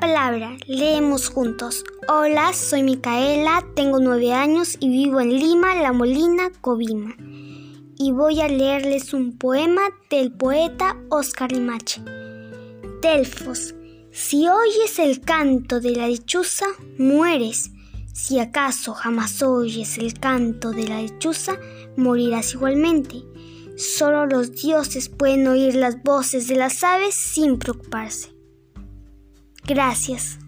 palabra, leemos juntos. Hola, soy Micaela, tengo nueve años y vivo en Lima, La Molina, Covima. Y voy a leerles un poema del poeta Oscar Limache. Delfos, si oyes el canto de la lechuza, mueres. Si acaso jamás oyes el canto de la lechuza, morirás igualmente. Solo los dioses pueden oír las voces de las aves sin preocuparse. Gracias.